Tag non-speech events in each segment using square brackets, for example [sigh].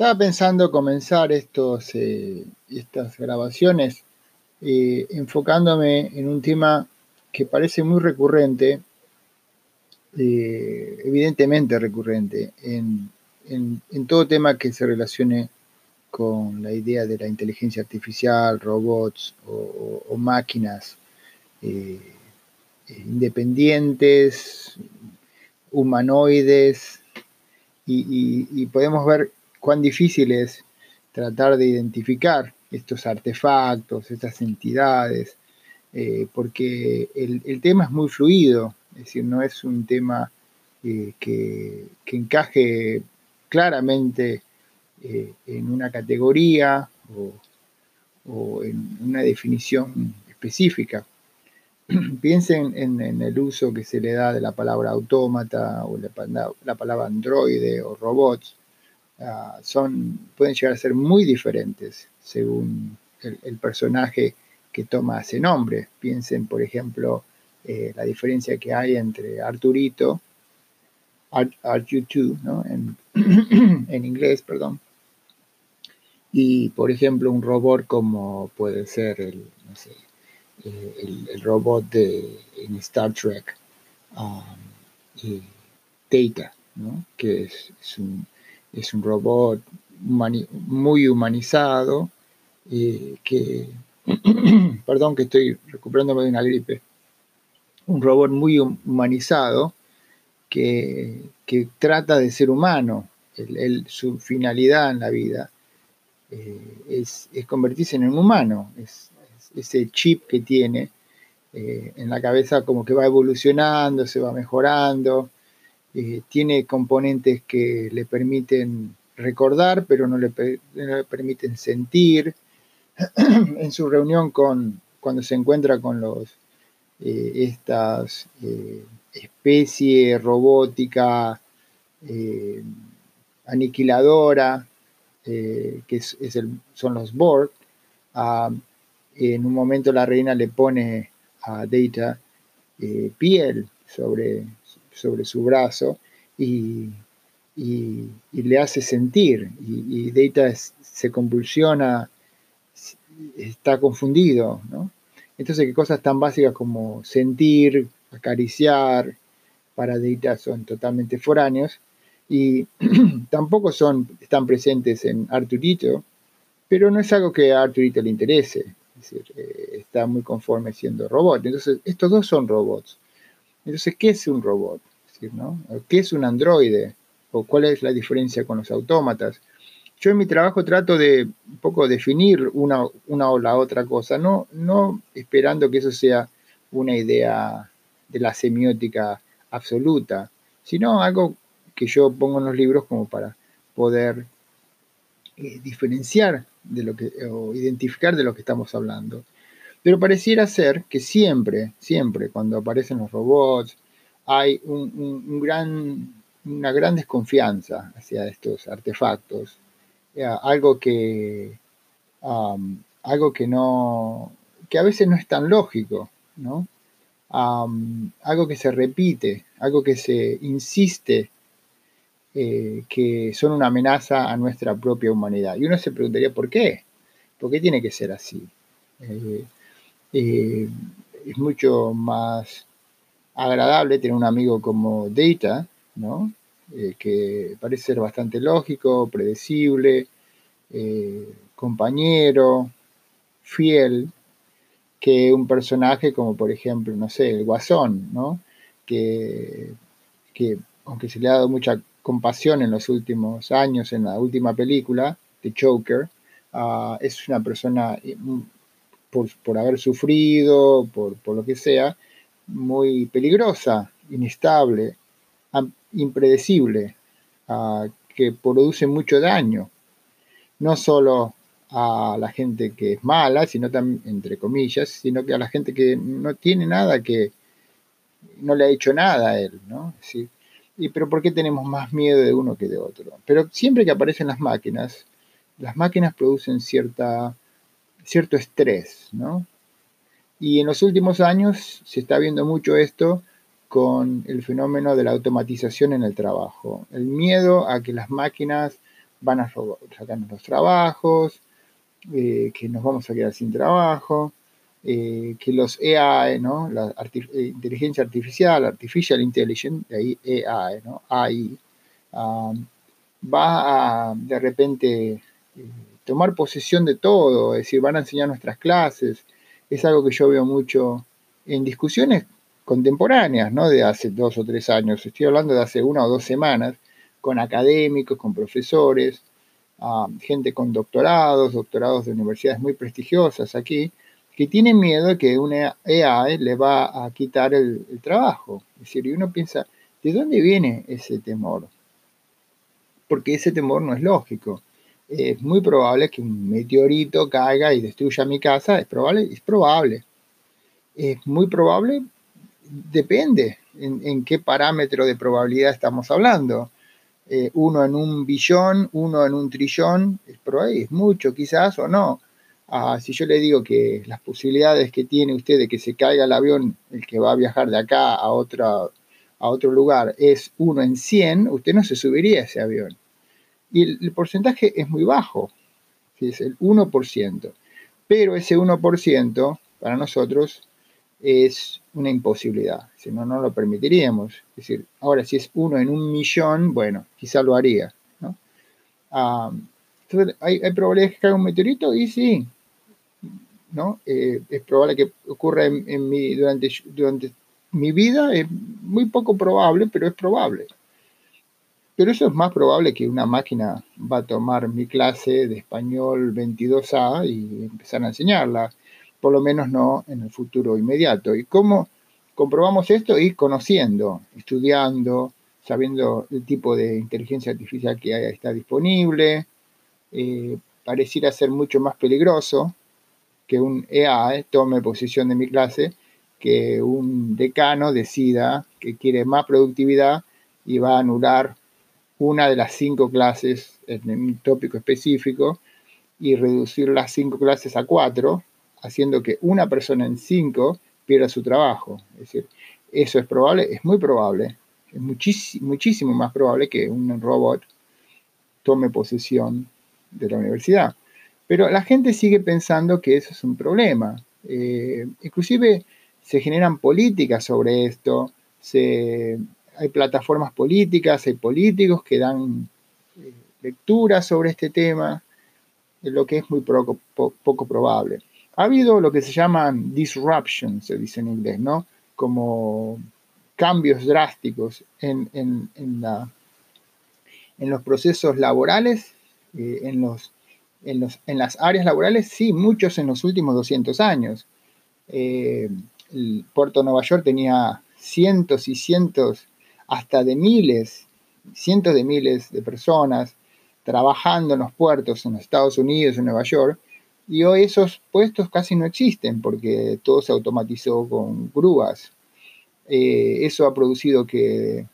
Estaba pensando comenzar estos, eh, estas grabaciones eh, enfocándome en un tema que parece muy recurrente, eh, evidentemente recurrente, en, todo tema que se relacione con la idea de la inteligencia artificial, robots o, máquinas independientes, humanoides, y podemos ver cuán difícil es tratar de identificar estos artefactos, estas entidades, eh, porque el, tema es muy fluido, es decir, no es un tema eh, que, encaje claramente eh, en una categoría o, en una definición específica. [clears throat] Piensen en, el uso que se le da de la palabra autómata o la, la palabra androide o robots Ah, son, pueden llegar a ser muy diferentes según el, personaje que toma ese nombre. Piensen, por ejemplo, eh, la diferencia que hay entre Arturito, R2, ¿no? en, [clears throat] en, inglés, perdón, y por ejemplo un robot como puede ser el, eh, el, robot de en Star Trek, um, ¿no? que es un es un robot muy humanizado, eh, que, [clears throat] perdón que estoy recuperándome de una gripe, un robot muy humanizado que, trata de ser humano. su finalidad en la vida eh, es, convertirse en un humano, es, ese chip que tiene eh, en la cabeza como que va evolucionando, se va mejorando, eh, tiene componentes que le permiten recordar, pero no le, permiten sentir. [clears throat] en su reunión con, cuando se encuentra con los, eh, estas eh, especie robótica aniquiladora, que son los Borg, en un momento la reina le pone a Data piel sobre, sobre su brazo y, le hace sentir. Y, Data se convulsiona, está confundido. ¿no? Entonces, que cosas tan básicas como sentir, acariciar, para Data son totalmente foráneos y [clears throat] tampoco son, están presentes en Arturito, pero no es algo que a Arturito le interese. Es decir, eh, está muy conforme siendo robot. Entonces, estos dos son robots. Entonces, ¿qué es un robot? ¿Qué es un androide? ¿O cuál es la diferencia con los autómatas? Yo en mi trabajo trato de un poco definir una, una o la otra cosa, no, no esperando que eso sea una idea de la semiótica absoluta, sino algo que yo pongo en los libros como para poder eh, diferenciar de lo que, o identificar de lo que estamos hablando. Pero pareciera ser que siempre, siempre, cuando aparecen los robots, hay un, gran, una gran desconfianza hacia estos artefactos, eh, algo que, algo que no, que a veces no es tan lógico, ¿no? algo que se repite, algo que se insiste eh, que son una amenaza a nuestra propia humanidad. Y uno se preguntaría, ¿por qué? ¿Por qué tiene que ser así? Eh, es mucho más agradable tener un amigo como Data, ¿no? Eh, que parece ser bastante lógico, predecible, eh, compañero, fiel, que un personaje como por ejemplo, no sé, el Guasón, ¿no? Que, aunque se le ha dado mucha compasión en los últimos años, en la última película, The Joker, ah, es una persona, eh, por, haber sufrido, por, por, lo que sea, muy peligrosa, inestable, impredecible, ah, que produce mucho daño, no solo a la gente que es mala, sino también, entre comillas, sino que a la gente que no tiene nada, que no le ha hecho nada a él, ¿no? ¿Sí? Y, pero ¿por qué tenemos más miedo de uno que de otro? Pero siempre que aparecen las máquinas, las máquinas producen cierta, cierto estrés, ¿no? Y en los últimos años se está viendo mucho esto con el fenómeno de la automatización en el trabajo. El miedo a que las máquinas van a sacarnos los trabajos, eh, que nos vamos a quedar sin trabajo, eh, que los AI, ¿no? la eh, inteligencia artificial, artificial intelligence, ahí AI, ¿no? AI, um, va a de repente tomar posesión de todo, es decir, van a enseñar nuestras clases. Es algo que yo veo mucho en discusiones contemporáneas, no de hace dos o tres años, estoy hablando de hace una o dos semanas, con académicos, con profesores, gente con doctorados, doctorados de universidades muy prestigiosas aquí, que tienen miedo que una AI le va a quitar el, trabajo. Es decir, y uno piensa, ¿de dónde viene ese temor? Porque ese temor no es lógico. Es muy probable que un meteorito caiga y destruya mi casa. Es probable, es probable. Es muy probable, depende en, qué parámetro de probabilidad estamos hablando. Eh, uno en un billón, uno en un trillón, pero ahí es mucho quizás o no. Ah, si yo le digo que las posibilidades que tiene usted de que se caiga el avión, el que va a viajar de acá a, otra, a otro lugar, es uno en 100, usted no se subiría a ese avión. Y el, porcentaje es muy bajo, es el 1%. Pero ese 1% para nosotros es una imposibilidad, si no, no lo permitiríamos. Es decir, ahora si es uno en un millón, bueno, quizá lo haría. ¿no? ¿hay, ¿hay, probabilidades que caiga un meteorito? Y sí, ¿no? Eh, es probable que ocurra en, mi, durante, durante mi vida, es muy poco probable, pero es probable. Pero eso es más probable que una máquina va a tomar mi clase de español 22A y empezar a enseñarla por lo menos no en el futuro inmediato. ¿Y cómo comprobamos esto? Y conociendo, estudiando, sabiendo el tipo de inteligencia artificial que está disponible. Eh, pareciera ser mucho más peligroso que un EA eh, tome posición de mi clase, que un decano decida que quiere más productividad y va a anular una de las cinco clases en un tópico específico y reducir las cinco clases a cuatro haciendo que una persona en cinco pierda su trabajo. Es decir, eso es probable, es muy probable, es muchísimo, más probable que un robot tome posesión de la universidad. Pero la gente sigue pensando que eso es un problema. Eh, inclusive se generan políticas sobre esto, hay plataformas políticas, hay políticos que dan eh, lecturas sobre este tema, lo que es muy poco probable ha habido lo que se llaman disruptions, se dice en inglés, ¿no? Como cambios drásticos en, la, en los procesos laborales, eh, en, los, en, las áreas laborales, sí, muchos en los últimos 200 años. Eh, el puerto de Nueva York tenía cientos y cientos, hasta de miles, cientos de miles de personas trabajando en los puertos en los Estados Unidos, en Nueva York, y hoy esos puestos casi no existen porque todo se automatizó con grúas. Eh, ¿Eso ha producido que,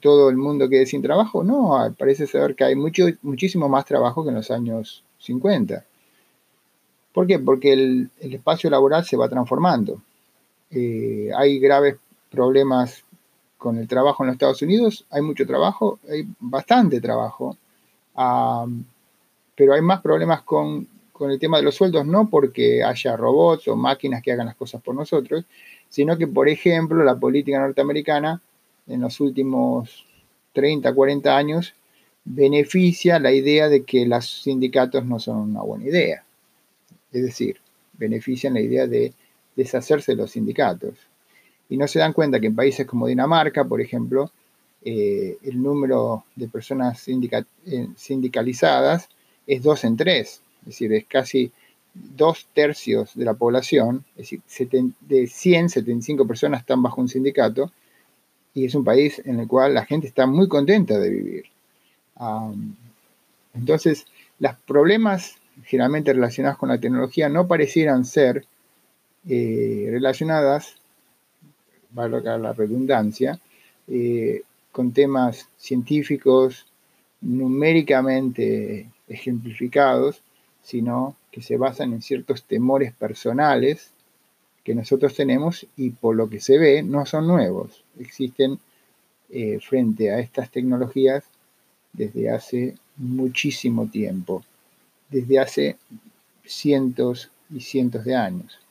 todo el mundo quede sin trabajo? No, parece saber que hay mucho, muchísimo más trabajo que en los años 50. ¿Por qué? Porque el, espacio laboral se va transformando. Eh, hay graves problemas con el trabajo en los Estados Unidos, hay mucho trabajo, hay bastante trabajo, pero hay más problemas con con el tema de los sueldos, no porque haya robots o máquinas que hagan las cosas por nosotros, sino que, por ejemplo, la política norteamericana en los últimos 30, 40 años beneficia la idea de que los sindicatos no son una buena idea. Es decir, benefician la idea de deshacerse de los sindicatos. Y no se dan cuenta que en países como Dinamarca, por ejemplo, eh, el número de personas eh, sindicalizadas es dos en tres es decir, es casi dos tercios de la población, es decir, de 100, 75 personas están bajo un sindicato, y es un país en el cual la gente está muy contenta de vivir. entonces, los problemas generalmente relacionados con la tecnología no parecieran ser eh, relacionadas, valga la redundancia, eh, con temas científicos numéricamente ejemplificados, sino que se basan en ciertos temores personales que nosotros tenemos y por lo que se ve no son nuevos. Existen eh, frente a estas tecnologías desde hace muchísimo tiempo, desde hace cientos y cientos de años.